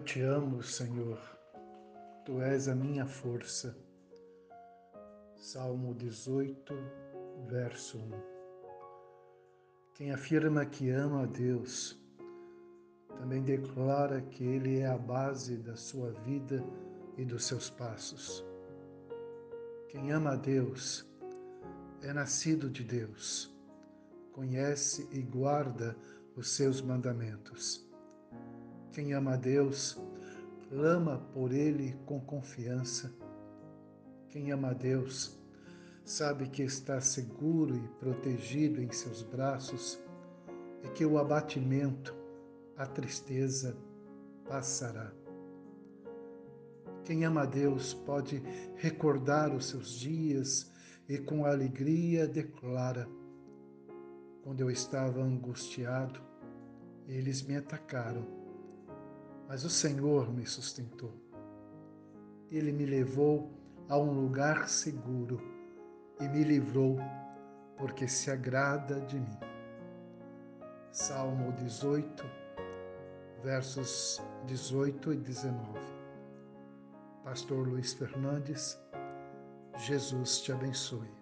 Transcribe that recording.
te amo, Senhor, tu és a minha força. Salmo 18, verso 1. Quem afirma que ama a Deus, também declara que Ele é a base da sua vida e dos seus passos. Quem ama a Deus é nascido de Deus, conhece e guarda os seus mandamentos. Quem ama a Deus, clama por Ele com confiança. Quem ama a Deus, sabe que está seguro e protegido em seus braços e que o abatimento, a tristeza passará. Quem ama a Deus pode recordar os seus dias e com alegria declara: Quando eu estava angustiado, eles me atacaram, mas o Senhor me sustentou. Ele me levou a um lugar seguro e me livrou, porque se agrada de mim. Salmo 18, versos 18 e 19. Pastor Luiz Fernandes, Jesus te abençoe.